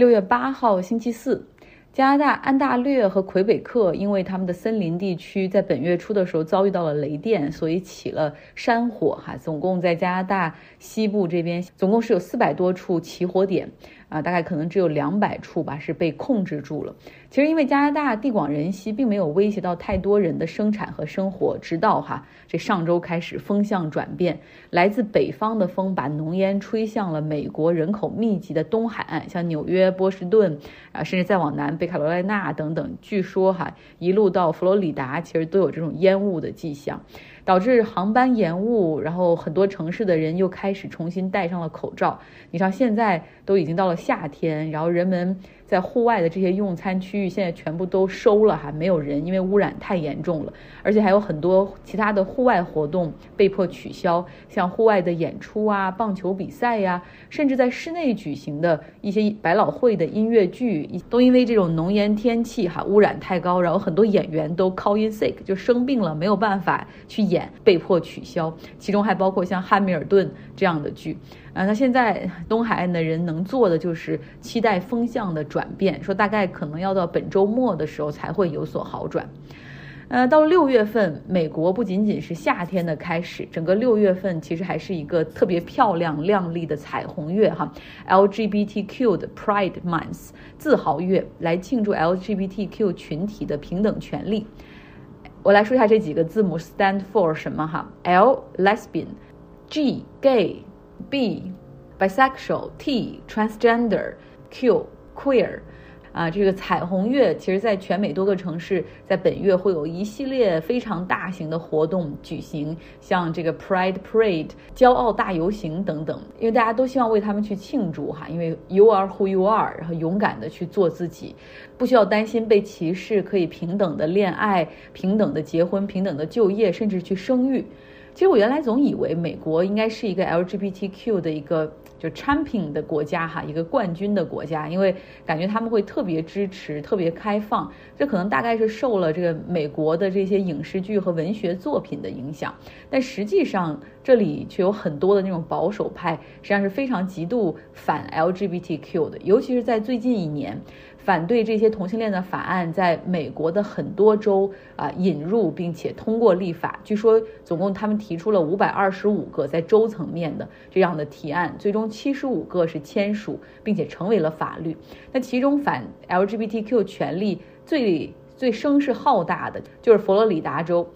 六月八号，星期四，加拿大安大略和魁北克因为他们的森林地区在本月初的时候遭遇到了雷电，所以起了山火。哈，总共在加拿大西部这边，总共是有四百多处起火点。啊，大概可能只有两百处吧，是被控制住了。其实因为加拿大地广人稀，并没有威胁到太多人的生产和生活。直到哈这上周开始风向转变，来自北方的风把浓烟吹向了美国人口密集的东海岸，像纽约、波士顿啊，甚至再往南北卡罗来纳等等。据说哈一路到佛罗里达，其实都有这种烟雾的迹象。导致航班延误，然后很多城市的人又开始重新戴上了口罩。你像现在都已经到了夏天，然后人们。在户外的这些用餐区域现在全部都收了，还没有人，因为污染太严重了。而且还有很多其他的户外活动被迫取消，像户外的演出啊、棒球比赛呀，甚至在室内举行的一些百老汇的音乐剧，都因为这种浓烟天气哈污染太高，然后很多演员都 call in sick 就生病了，没有办法去演，被迫取消。其中还包括像《汉密尔顿》这样的剧。啊，那现在东海岸的人能做的就是期待风向的转变，说大概可能要到本周末的时候才会有所好转。呃，到六月份，美国不仅仅是夏天的开始，整个六月份其实还是一个特别漂亮亮丽的彩虹月哈，LGBTQ 的 Pride Month 自豪月，来庆祝 LGBTQ 群体的平等权利。我来说一下这几个字母 stand for 什么哈，L lesbian，G gay。B bisexual T transgender Q queer，啊，这个彩虹月其实在全美多个城市，在本月会有一系列非常大型的活动举行，像这个 Pride Parade 骄傲大游行等等，因为大家都希望为他们去庆祝哈，因为 You are who you are，然后勇敢的去做自己，不需要担心被歧视，可以平等的恋爱、平等的结婚、平等的就业，甚至去生育。其实我原来总以为美国应该是一个 LGBTQ 的一个就 champion 的国家哈，一个冠军的国家，因为感觉他们会特别支持、特别开放。这可能大概是受了这个美国的这些影视剧和文学作品的影响，但实际上这里却有很多的那种保守派，实际上是非常极度反 LGBTQ 的，尤其是在最近一年。反对这些同性恋的法案在美国的很多州啊引入并且通过立法，据说总共他们提出了五百二十五个在州层面的这样的提案，最终七十五个是签署并且成为了法律。那其中反 LGBTQ 权利最最声势浩大的就是佛罗里达州。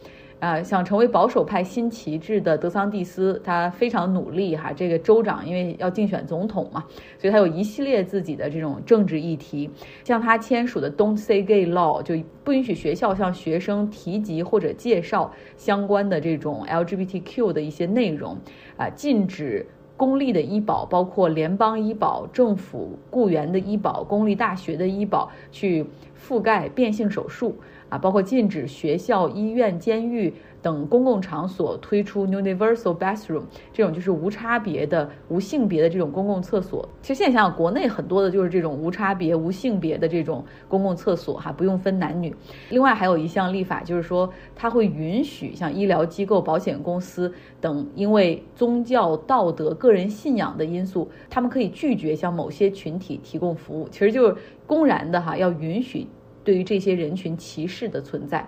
啊，想成为保守派新旗帜的德桑蒂斯，他非常努力哈。这个州长因为要竞选总统嘛，所以他有一系列自己的这种政治议题。像他签署的 Don't Say Gay Law，就不允许学校向学生提及或者介绍相关的这种 LGBTQ 的一些内容。啊，禁止公立的医保，包括联邦医保、政府雇员的医保、公立大学的医保，去覆盖变性手术。啊，包括禁止学校、医院、监狱等公共场所推出 universal bathroom 这种就是无差别的、无性别的这种公共厕所。其实现在想想，国内很多的就是这种无差别、无性别的这种公共厕所，哈，不用分男女。另外还有一项立法，就是说它会允许像医疗机构、保险公司等，因为宗教、道德、个人信仰的因素，他们可以拒绝向某些群体提供服务。其实就是公然的哈，要允许。对于这些人群歧视的存在，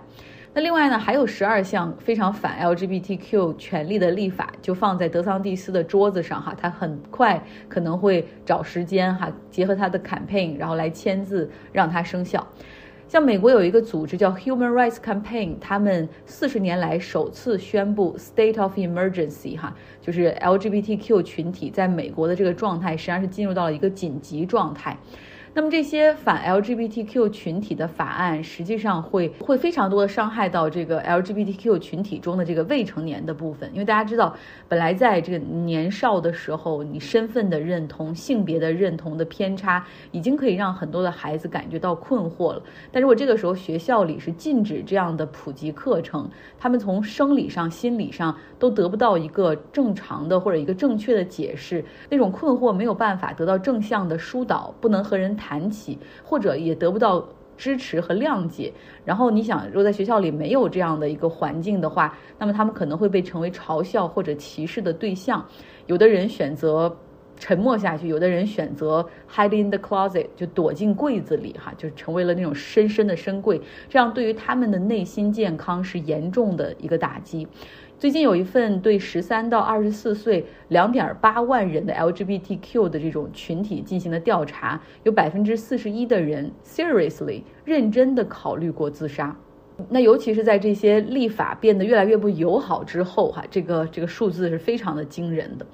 那另外呢，还有十二项非常反 LGBTQ 权利的立法，就放在德桑蒂斯的桌子上哈，他很快可能会找时间哈，结合他的 campaign，然后来签字让它生效。像美国有一个组织叫 Human Rights Campaign，他们四十年来首次宣布 state of emergency 哈，就是 LGBTQ 群体在美国的这个状态实际上是进入到了一个紧急状态。那么这些反 LGBTQ 群体的法案，实际上会会非常多的伤害到这个 LGBTQ 群体中的这个未成年的部分，因为大家知道，本来在这个年少的时候，你身份的认同、性别的认同的偏差，已经可以让很多的孩子感觉到困惑了。但如果这个时候学校里是禁止这样的普及课程，他们从生理上、心理上都得不到一个正常的或者一个正确的解释，那种困惑没有办法得到正向的疏导，不能和人谈。谈起，或者也得不到支持和谅解。然后你想，如果在学校里没有这样的一个环境的话，那么他们可能会被成为嘲笑或者歧视的对象。有的人选择沉默下去，有的人选择 hide in the closet，就躲进柜子里，哈，就成为了那种深深的深柜，这样对于他们的内心健康是严重的一个打击。最近有一份对十三到二十四岁两点八万人的 LGBTQ 的这种群体进行的调查，有百分之四十一的人 seriously 认真的考虑过自杀。那尤其是在这些立法变得越来越不友好之后，哈，这个这个数字是非常的惊人的。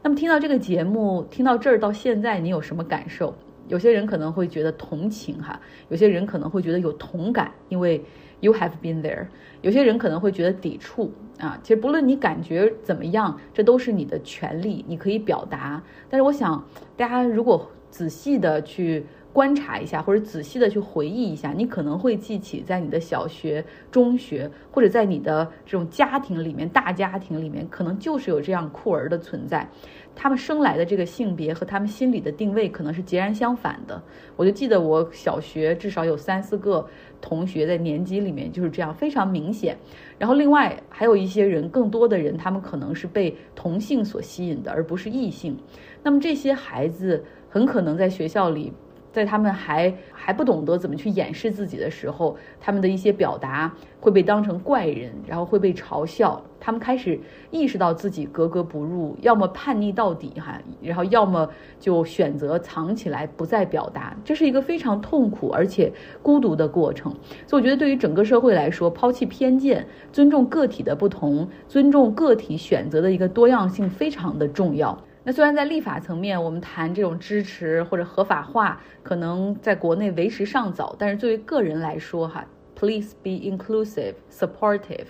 那么听到这个节目，听到这儿到现在，你有什么感受？有些人可能会觉得同情哈，有些人可能会觉得有同感，因为 you have been there。有些人可能会觉得抵触啊。其实不论你感觉怎么样，这都是你的权利，你可以表达。但是我想，大家如果仔细的去。观察一下，或者仔细的去回忆一下，你可能会记起，在你的小学、中学，或者在你的这种家庭里面，大家庭里面，可能就是有这样酷儿的存在。他们生来的这个性别和他们心里的定位可能是截然相反的。我就记得我小学至少有三四个同学在年级里面就是这样，非常明显。然后另外还有一些人，更多的人，他们可能是被同性所吸引的，而不是异性。那么这些孩子很可能在学校里。在他们还还不懂得怎么去掩饰自己的时候，他们的一些表达会被当成怪人，然后会被嘲笑。他们开始意识到自己格格不入，要么叛逆到底哈，然后要么就选择藏起来不再表达。这是一个非常痛苦而且孤独的过程。所以我觉得，对于整个社会来说，抛弃偏见，尊重个体的不同，尊重个体选择的一个多样性，非常的重要。那虽然在立法层面，我们谈这种支持或者合法化，可能在国内为时尚早，但是作为个人来说，哈，please be inclusive, supportive，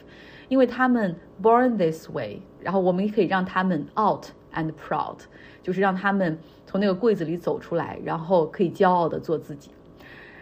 因为他们 born this way，然后我们也可以让他们 out and proud，就是让他们从那个柜子里走出来，然后可以骄傲的做自己。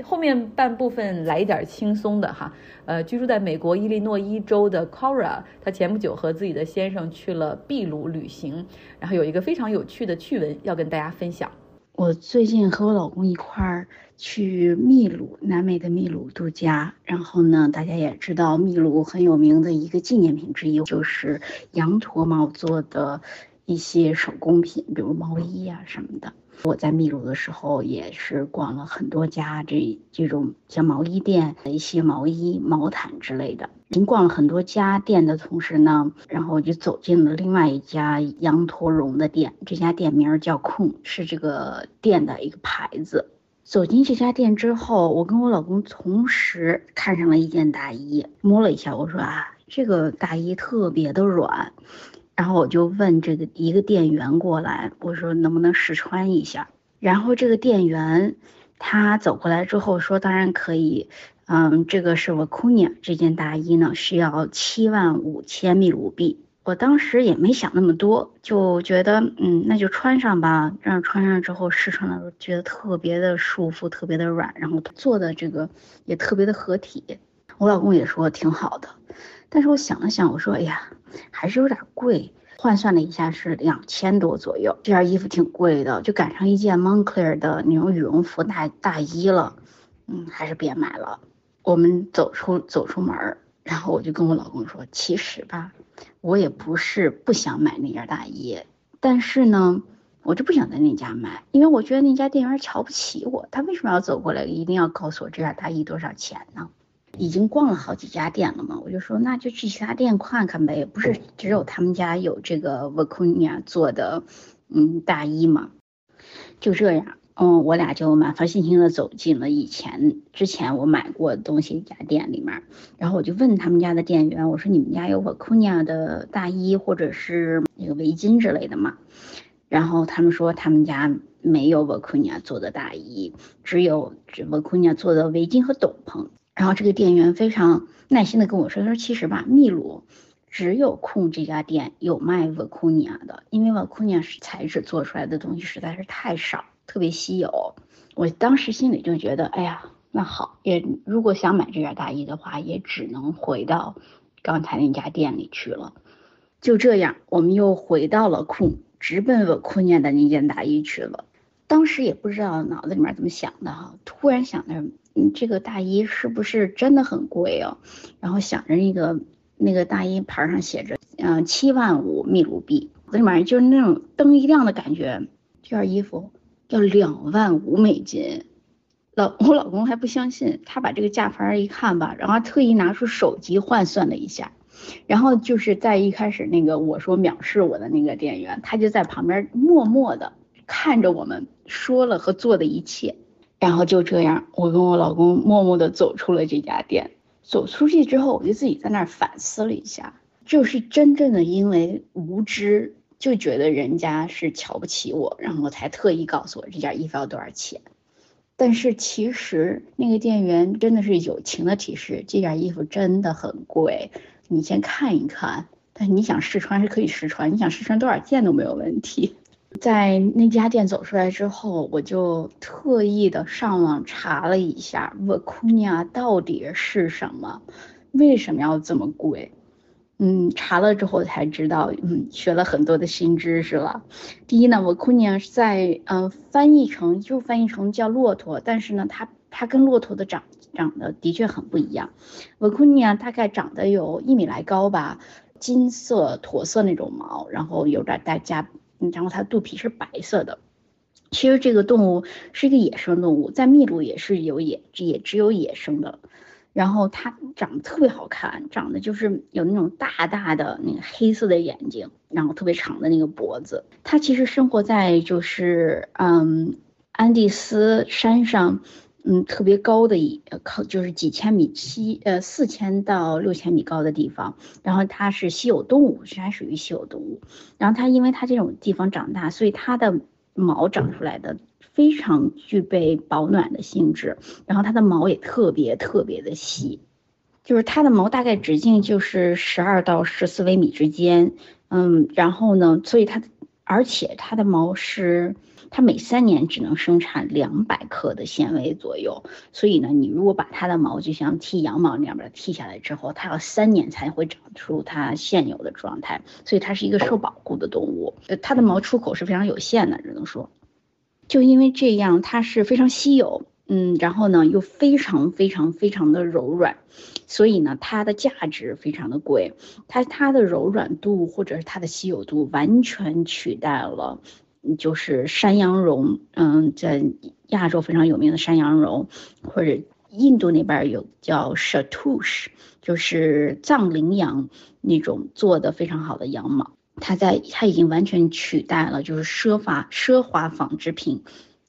后面半部分来一点轻松的哈，呃，居住在美国伊利诺伊州的 Cora，她前不久和自己的先生去了秘鲁旅行，然后有一个非常有趣的趣闻要跟大家分享。我最近和我老公一块儿去秘鲁，南美的秘鲁度假。然后呢，大家也知道，秘鲁很有名的一个纪念品之一就是羊驼毛做的一些手工品，比如毛衣啊什么的。我在秘鲁的时候也是逛了很多家这这种像毛衣店的一些毛衣、毛毯之类的。您逛了很多家店的同时呢，然后我就走进了另外一家羊驼绒的店。这家店名叫空，是这个店的一个牌子。走进这家店之后，我跟我老公同时看上了一件大衣，摸了一下，我说啊，这个大衣特别的软。然后我就问这个一个店员过来，我说能不能试穿一下？然后这个店员他走过来之后说，当然可以。嗯，这个是 Vacunia 这件大衣呢，需要七万五千秘鲁币。我当时也没想那么多，就觉得嗯，那就穿上吧。让穿上之后试穿的时候，觉得特别的舒服，特别的软，然后做的这个也特别的合体。我老公也说挺好的，但是我想了想，我说哎呀。还是有点贵，换算了一下是两千多左右。这件衣服挺贵的，就赶上一件 Moncler 的那种羽绒服大大衣了。嗯，还是别买了。我们走出走出门，然后我就跟我老公说，其实吧，我也不是不想买那件大衣，但是呢，我就不想在那家买，因为我觉得那家店员瞧不起我。他为什么要走过来，一定要告诉我这件大衣多少钱呢？已经逛了好几家店了嘛，我就说那就去其他店看看呗，不是只有他们家有这个 Vacunia 做的，嗯，大衣嘛。就这样，嗯，我俩就满怀信心的走进了以前之前我买过东西一家店里面，然后我就问他们家的店员，我说你们家有 Vacunia 的大衣或者是那个围巾之类的吗？然后他们说他们家没有 Vacunia 做的大衣，只有 Vacunia 做的围巾和斗篷。然后这个店员非常耐心的跟我说：“他说其实吧，秘鲁只有空这家店有卖瓦库尼亚的，因为瓦库尼亚是材质做出来的东西实在是太少，特别稀有。我当时心里就觉得，哎呀，那好，也如果想买这件大衣的话，也只能回到刚才那家店里去了。就这样，我们又回到了库，直奔瓦库尼亚的那件大衣去了。当时也不知道脑子里面怎么想的哈，突然想着。”嗯，这个大衣是不是真的很贵哦？然后想着那个那个大衣牌上写着，嗯，七万五秘鲁币，里面就是那种灯一亮的感觉，这件衣服要两万五美金。老我老公还不相信，他把这个价牌一看吧，然后特意拿出手机换算了一下，然后就是在一开始那个我说藐视我的那个店员，他就在旁边默默的看着我们说了和做的一切，然后就这样，我跟我老公默默的走出了这家店。走出去之后，我就自己在那儿反思了一下，就是真正的因为无知，就觉得人家是瞧不起我，然后才特意告诉我这件衣服要多少钱。但是其实那个店员真的是友情的提示，这件衣服真的很贵，你先看一看。但你想试穿是可以试穿，你想试穿多少件都没有问题。在那家店走出来之后，我就特意的上网查了一下 Vicuña 到底是什么，为什么要这么贵？嗯，查了之后才知道，嗯，学了很多的新知识了。第一呢，我库尼亚是在呃翻译成就翻译成叫骆驼，但是呢，它它跟骆驼的长长得的确很不一样。我库尼亚大概长得有一米来高吧，金色驼色那种毛，然后有点带加，然后它肚皮是白色的。其实这个动物是一个野生动物，在秘鲁也是有野也只有野生的。然后它长得特别好看，长得就是有那种大大的那个黑色的眼睛，然后特别长的那个脖子。它其实生活在就是嗯安第斯山上，嗯特别高的一靠就是几千米七呃四千到六千米高的地方。然后它是稀有动物，是还属于稀有动物。然后它因为它这种地方长大，所以它的毛长出来的。非常具备保暖的性质，然后它的毛也特别特别的细，就是它的毛大概直径就是十二到十四微米之间，嗯，然后呢，所以它，而且它的毛是，它每三年只能生产两百克的纤维左右，所以呢，你如果把它的毛就像剃羊毛那样把它剃下来之后，它要三年才会长出它现有的状态，所以它是一个受保护的动物，它的毛出口是非常有限的，只能说。就因为这样，它是非常稀有，嗯，然后呢又非常非常非常的柔软，所以呢它的价值非常的贵。它它的柔软度或者是它的稀有度完全取代了，就是山羊绒，嗯，在亚洲非常有名的山羊绒，或者印度那边有叫 Shatush，就是藏羚羊那种做的非常好的羊毛。它在，它已经完全取代了就是奢华奢华纺织品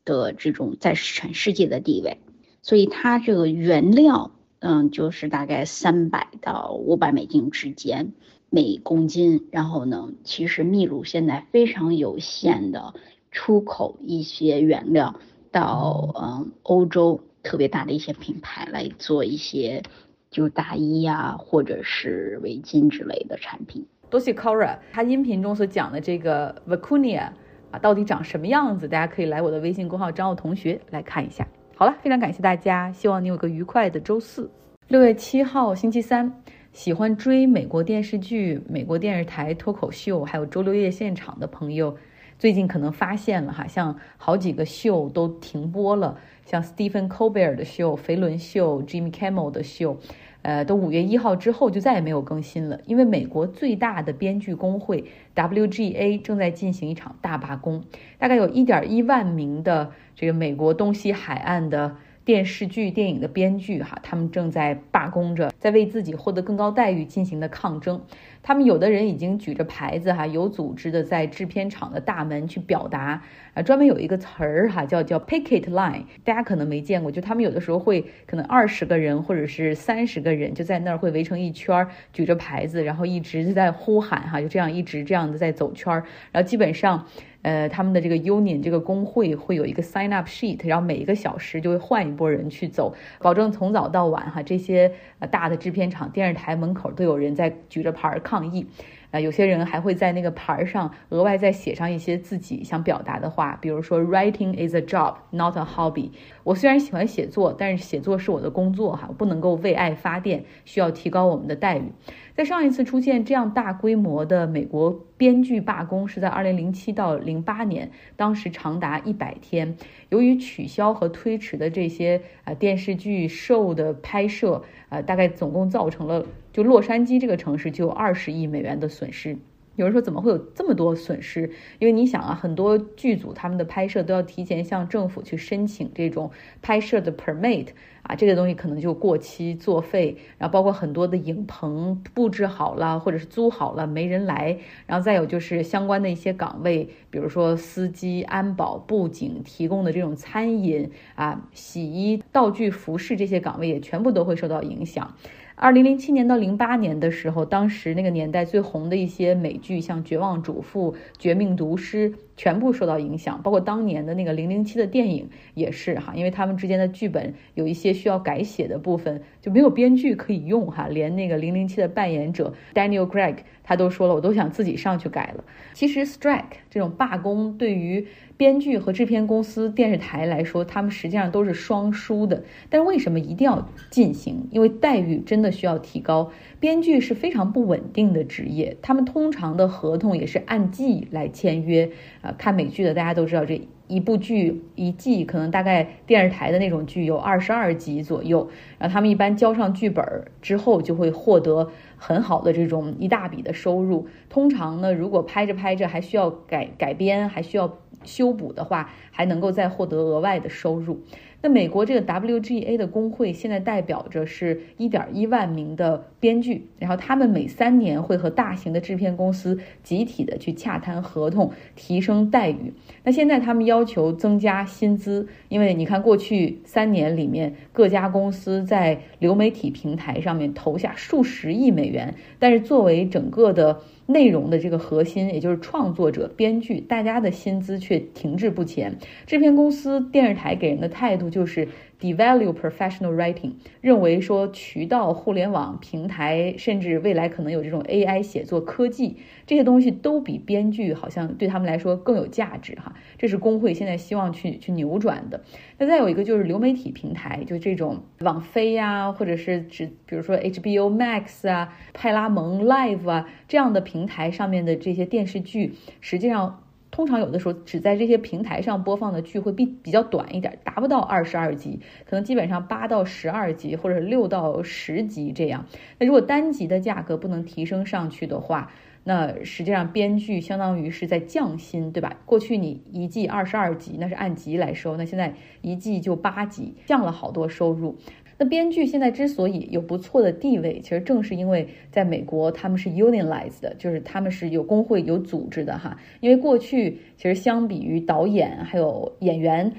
的这种在全世界的地位，所以它这个原料，嗯，就是大概三百到五百美金之间每公斤。然后呢，其实秘鲁现在非常有限的出口一些原料到嗯欧洲特别大的一些品牌来做一些就大衣呀或者是围巾之类的产品。多谢 Cora，他音频中所讲的这个 Vicuña 到底长什么样子？大家可以来我的微信公号张奥同学来看一下。好了，非常感谢大家，希望你有个愉快的周四。六月七号星期三，喜欢追美国电视剧、美国电视台脱口秀，还有周六夜现场的朋友，最近可能发现了哈，像好几个秀都停播了，像 Stephen Colbert 的秀、肥伦秀、Jimmy Kimmel 的秀。呃，都五月一号之后就再也没有更新了，因为美国最大的编剧工会 WGA 正在进行一场大罢工，大概有一点一万名的这个美国东西海岸的。电视剧、电影的编剧，哈，他们正在罢工着，在为自己获得更高待遇进行的抗争。他们有的人已经举着牌子，哈，有组织的在制片厂的大门去表达。啊，专门有一个词儿，哈，叫叫 picket line，大家可能没见过，就他们有的时候会可能二十个人或者是三十个人就在那儿会围成一圈儿，举着牌子，然后一直在呼喊，哈，就这样一直这样的在走圈儿，然后基本上。呃，他们的这个 union 这个工会会有一个 sign up sheet，然后每一个小时就会换一波人去走，保证从早到晚哈，这些呃大的制片厂、电视台门口都有人在举着牌抗议。啊，有些人还会在那个牌上额外再写上一些自己想表达的话，比如说 “Writing is a job, not a hobby”。我虽然喜欢写作，但是写作是我的工作哈，不能够为爱发电，需要提高我们的待遇。在上一次出现这样大规模的美国编剧罢工是在二零零七到零八年，当时长达一百天。由于取消和推迟的这些啊电视剧 show 的拍摄，呃，大概总共造成了。就洛杉矶这个城市就有二十亿美元的损失。有人说怎么会有这么多损失？因为你想啊，很多剧组他们的拍摄都要提前向政府去申请这种拍摄的 permit 啊，这个东西可能就过期作废。然后包括很多的影棚布置好了或者是租好了没人来，然后再有就是相关的一些岗位，比如说司机、安保、布景提供的这种餐饮啊、洗衣、道具、服饰这些岗位也全部都会受到影响。二零零七年到零八年的时候，当时那个年代最红的一些美剧，像《绝望主妇》《绝命毒师》。全部受到影响，包括当年的那个零零七的电影也是哈，因为他们之间的剧本有一些需要改写的部分，就没有编剧可以用哈，连那个零零七的扮演者 Daniel Craig 他都说了，我都想自己上去改了。其实 strike 这种罢工对于编剧和制片公司、电视台来说，他们实际上都是双输的。但是为什么一定要进行？因为待遇真的需要提高。编剧是非常不稳定的职业，他们通常的合同也是按季来签约。啊，看美剧的大家都知道，这一部剧一季可能大概电视台的那种剧有二十二集左右，然后他们一般交上剧本之后就会获得很好的这种一大笔的收入。通常呢，如果拍着拍着还需要改改编，还需要修补的话，还能够再获得额外的收入。那美国这个 WGA 的工会现在代表着是一点一万名的编剧，然后他们每三年会和大型的制片公司集体的去洽谈合同，提升待遇。那现在他们要求增加薪资，因为你看过去三年里面各家公司在流媒体平台上面投下数十亿美元，但是作为整个的。内容的这个核心，也就是创作者、编剧，大家的薪资却停滞不前。制片公司、电视台给人的态度就是。Devalue professional writing，认为说渠道、互联网平台，甚至未来可能有这种 AI 写作科技，这些东西都比编剧好像对他们来说更有价值哈。这是工会现在希望去去扭转的。那再有一个就是流媒体平台，就这种网飞呀，或者是指比如说 HBO Max 啊、派拉蒙 Live 啊这样的平台上面的这些电视剧，实际上。通常有的时候只在这些平台上播放的剧会比比较短一点，达不到二十二集，可能基本上八到十二集或者六到十集这样。那如果单集的价格不能提升上去的话，那实际上编剧相当于是在降薪，对吧？过去你一季二十二集，那是按集来收，那现在一季就八集，降了好多收入。编剧现在之所以有不错的地位，其实正是因为在美国他们是 unionized 的，就是他们是有工会、有组织的哈。因为过去其实相比于导演还有演员。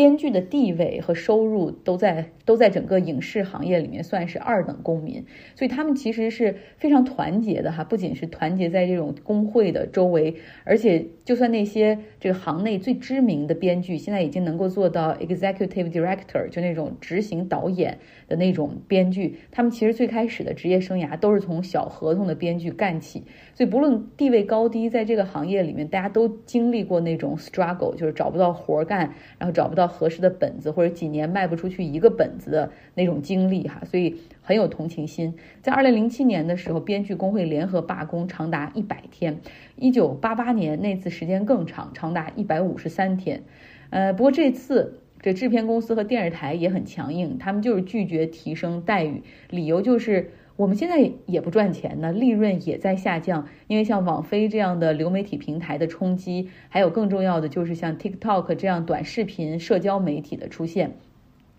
编剧的地位和收入都在都在整个影视行业里面算是二等公民，所以他们其实是非常团结的哈，不仅是团结在这种工会的周围，而且就算那些这个行内最知名的编剧，现在已经能够做到 executive director，就那种执行导演的那种编剧，他们其实最开始的职业生涯都是从小合同的编剧干起，所以不论地位高低，在这个行业里面，大家都经历过那种 struggle，就是找不到活干，然后找不到。合适的本子或者几年卖不出去一个本子的那种经历哈，所以很有同情心。在二零零七年的时候，编剧工会联合罢工长达一百天；一九八八年那次时间更长，长达一百五十三天。呃，不过这次这制片公司和电视台也很强硬，他们就是拒绝提升待遇，理由就是。我们现在也不赚钱呢，利润也在下降，因为像网飞这样的流媒体平台的冲击，还有更重要的就是像 TikTok 这样短视频社交媒体的出现，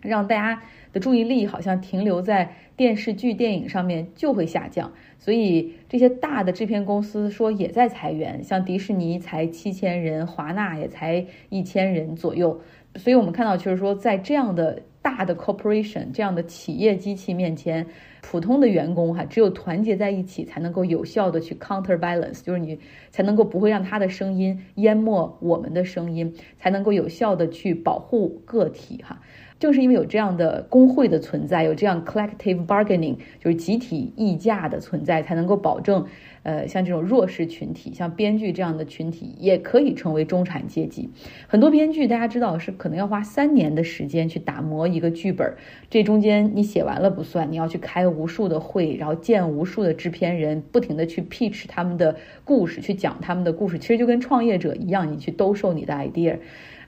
让大家的注意力好像停留在电视剧、电影上面就会下降。所以这些大的制片公司说也在裁员，像迪士尼才七千人，华纳也才一千人左右。所以我们看到就是说，在这样的大的 corporation 这样的企业机器面前。普通的员工哈，只有团结在一起，才能够有效的去 counterbalance，就是你才能够不会让他的声音淹没我们的声音，才能够有效的去保护个体哈。正是因为有这样的工会的存在，有这样 collective bargaining，就是集体议价的存在，才能够保证。呃，像这种弱势群体，像编剧这样的群体，也可以成为中产阶级。很多编剧，大家知道是可能要花三年的时间去打磨一个剧本，这中间你写完了不算，你要去开无数的会，然后见无数的制片人，不停的去 pitch 他们的故事，去讲他们的故事。其实就跟创业者一样，你去兜售你的 idea。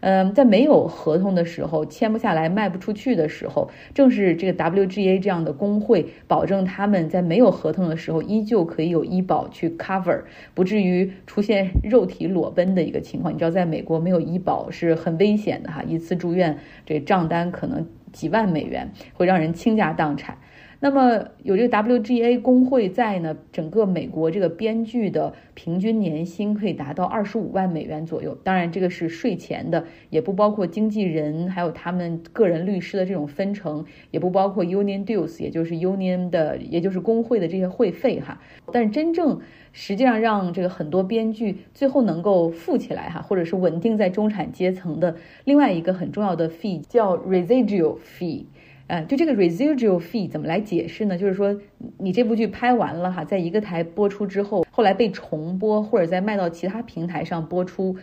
嗯，在没有合同的时候，签不下来、卖不出去的时候，正是这个 WGA 这样的工会保证他们在没有合同的时候，依旧可以有医保去 cover，不至于出现肉体裸奔的一个情况。你知道，在美国没有医保是很危险的哈，一次住院这账单可能几万美元，会让人倾家荡产。那么有这个 WGA 工会在呢，整个美国这个编剧的平均年薪可以达到二十五万美元左右。当然，这个是税前的，也不包括经纪人还有他们个人律师的这种分成，也不包括 union dues，也就是 union 的，也就是工会的这些会费哈。但是真正实际上让这个很多编剧最后能够富起来哈，或者是稳定在中产阶层的另外一个很重要的 fee 叫 residual fee。呃，就这个 residual fee 怎么来解释呢？就是说，你这部剧拍完了哈，在一个台播出之后，后来被重播或者再卖到其他平台上播出，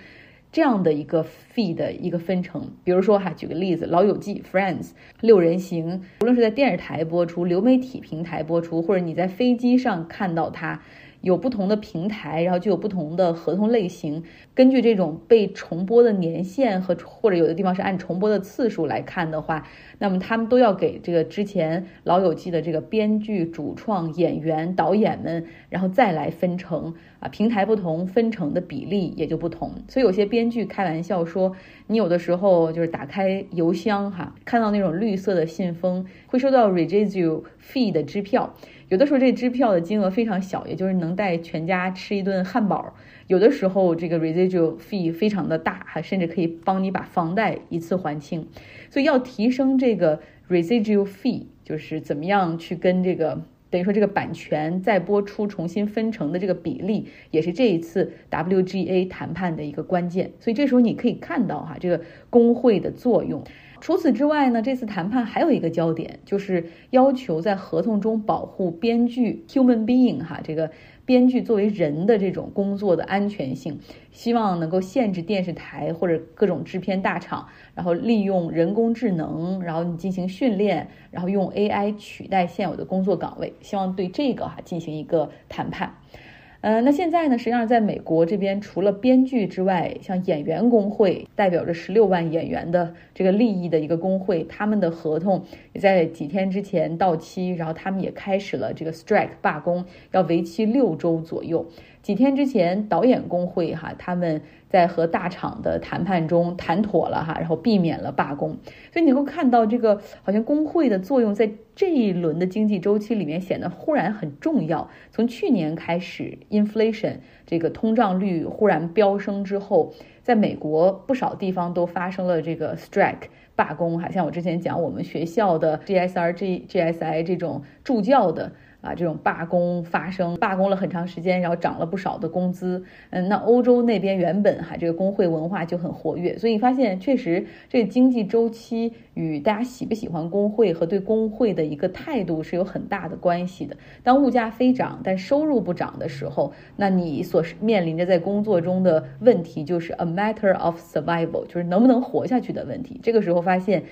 这样的一个 fee 的一个分成。比如说哈，举个例子，《老友记》Friends 六人行，无论是在电视台播出、流媒体平台播出，或者你在飞机上看到它。有不同的平台，然后就有不同的合同类型。根据这种被重播的年限和或者有的地方是按重播的次数来看的话，那么他们都要给这个之前《老友记》的这个编剧、主创、演员、导演们，然后再来分成啊，平台不同，分成的比例也就不同。所以有些编剧开玩笑说，你有的时候就是打开邮箱哈，看到那种绿色的信封，会收到 residual fee 的支票。有的时候这支票的金额非常小，也就是能带全家吃一顿汉堡；有的时候这个 residual fee 非常的大，还甚至可以帮你把房贷一次还清。所以要提升这个 residual fee，就是怎么样去跟这个等于说这个版权再播出重新分成的这个比例，也是这一次 WGA 谈判的一个关键。所以这时候你可以看到哈，这个工会的作用。除此之外呢，这次谈判还有一个焦点，就是要求在合同中保护编剧 human being 哈，这个编剧作为人的这种工作的安全性，希望能够限制电视台或者各种制片大厂，然后利用人工智能，然后你进行训练，然后用 AI 取代现有的工作岗位，希望对这个哈进行一个谈判。呃，那现在呢？实际上，在美国这边，除了编剧之外，像演员工会，代表着十六万演员的这个利益的一个工会，他们的合同也在几天之前到期，然后他们也开始了这个 strike 罢工，要为期六周左右。几天之前，导演工会哈，他们在和大厂的谈判中谈妥了哈，然后避免了罢工。所以你能够看到，这个好像工会的作用在这一轮的经济周期里面显得忽然很重要。从去年开始，inflation 这个通胀率忽然飙升之后，在美国不少地方都发生了这个 strike 罢工哈，像我之前讲我们学校的 GSR、G、GSI 这种助教的。啊，这种罢工发生，罢工了很长时间，然后涨了不少的工资。嗯，那欧洲那边原本哈这个工会文化就很活跃，所以你发现确实这个经济周期与大家喜不喜欢工会和对工会的一个态度是有很大的关系的。当物价飞涨，但收入不涨的时候，那你所面临着在工作中的问题就是 a matter of survival，就是能不能活下去的问题。这个时候发现。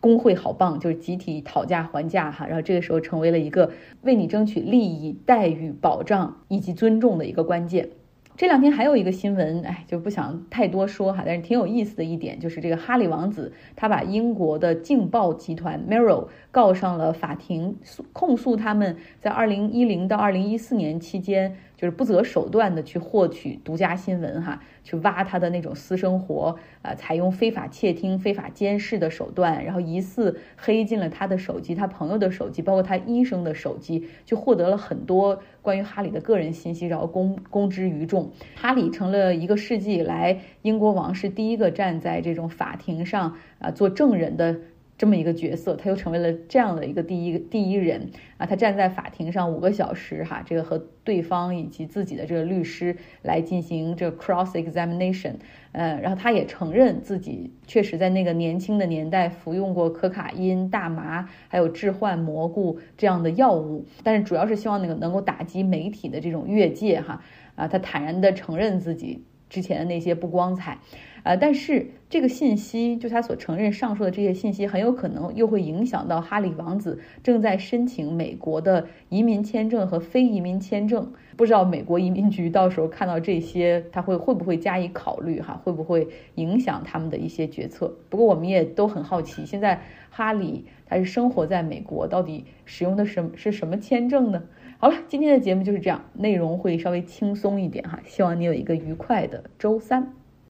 工会好棒，就是集体讨价还价哈，然后这个时候成为了一个为你争取利益、待遇、保障以及尊重的一个关键。这两天还有一个新闻，哎，就不想太多说哈，但是挺有意思的一点就是这个哈里王子他把英国的镜报集团 Mirror 告上了法庭，诉控诉他们在二零一零到二零一四年期间。就是不择手段的去获取独家新闻，哈，去挖他的那种私生活，啊，采用非法窃听、非法监视的手段，然后疑似黑进了他的手机、他朋友的手机，包括他医生的手机，就获得了很多关于哈里的个人信息，然后公公之于众。哈里成了一个世纪以来英国王室第一个站在这种法庭上啊做证人的。这么一个角色，他又成为了这样的一个第一第一人啊！他站在法庭上五个小时，哈，这个和对方以及自己的这个律师来进行这个 cross examination，呃，然后他也承认自己确实在那个年轻的年代服用过可卡因、大麻还有致幻蘑菇这样的药物，但是主要是希望那个能够打击媒体的这种越界，哈，啊，他坦然地承认自己之前的那些不光彩。啊，但是这个信息，就他所承认上述的这些信息，很有可能又会影响到哈里王子正在申请美国的移民签证和非移民签证。不知道美国移民局到时候看到这些，他会会不会加以考虑？哈，会不会影响他们的一些决策？不过我们也都很好奇，现在哈里他是生活在美国，到底使用的什是什么签证呢？好了，今天的节目就是这样，内容会稍微轻松一点哈，希望你有一个愉快的周三。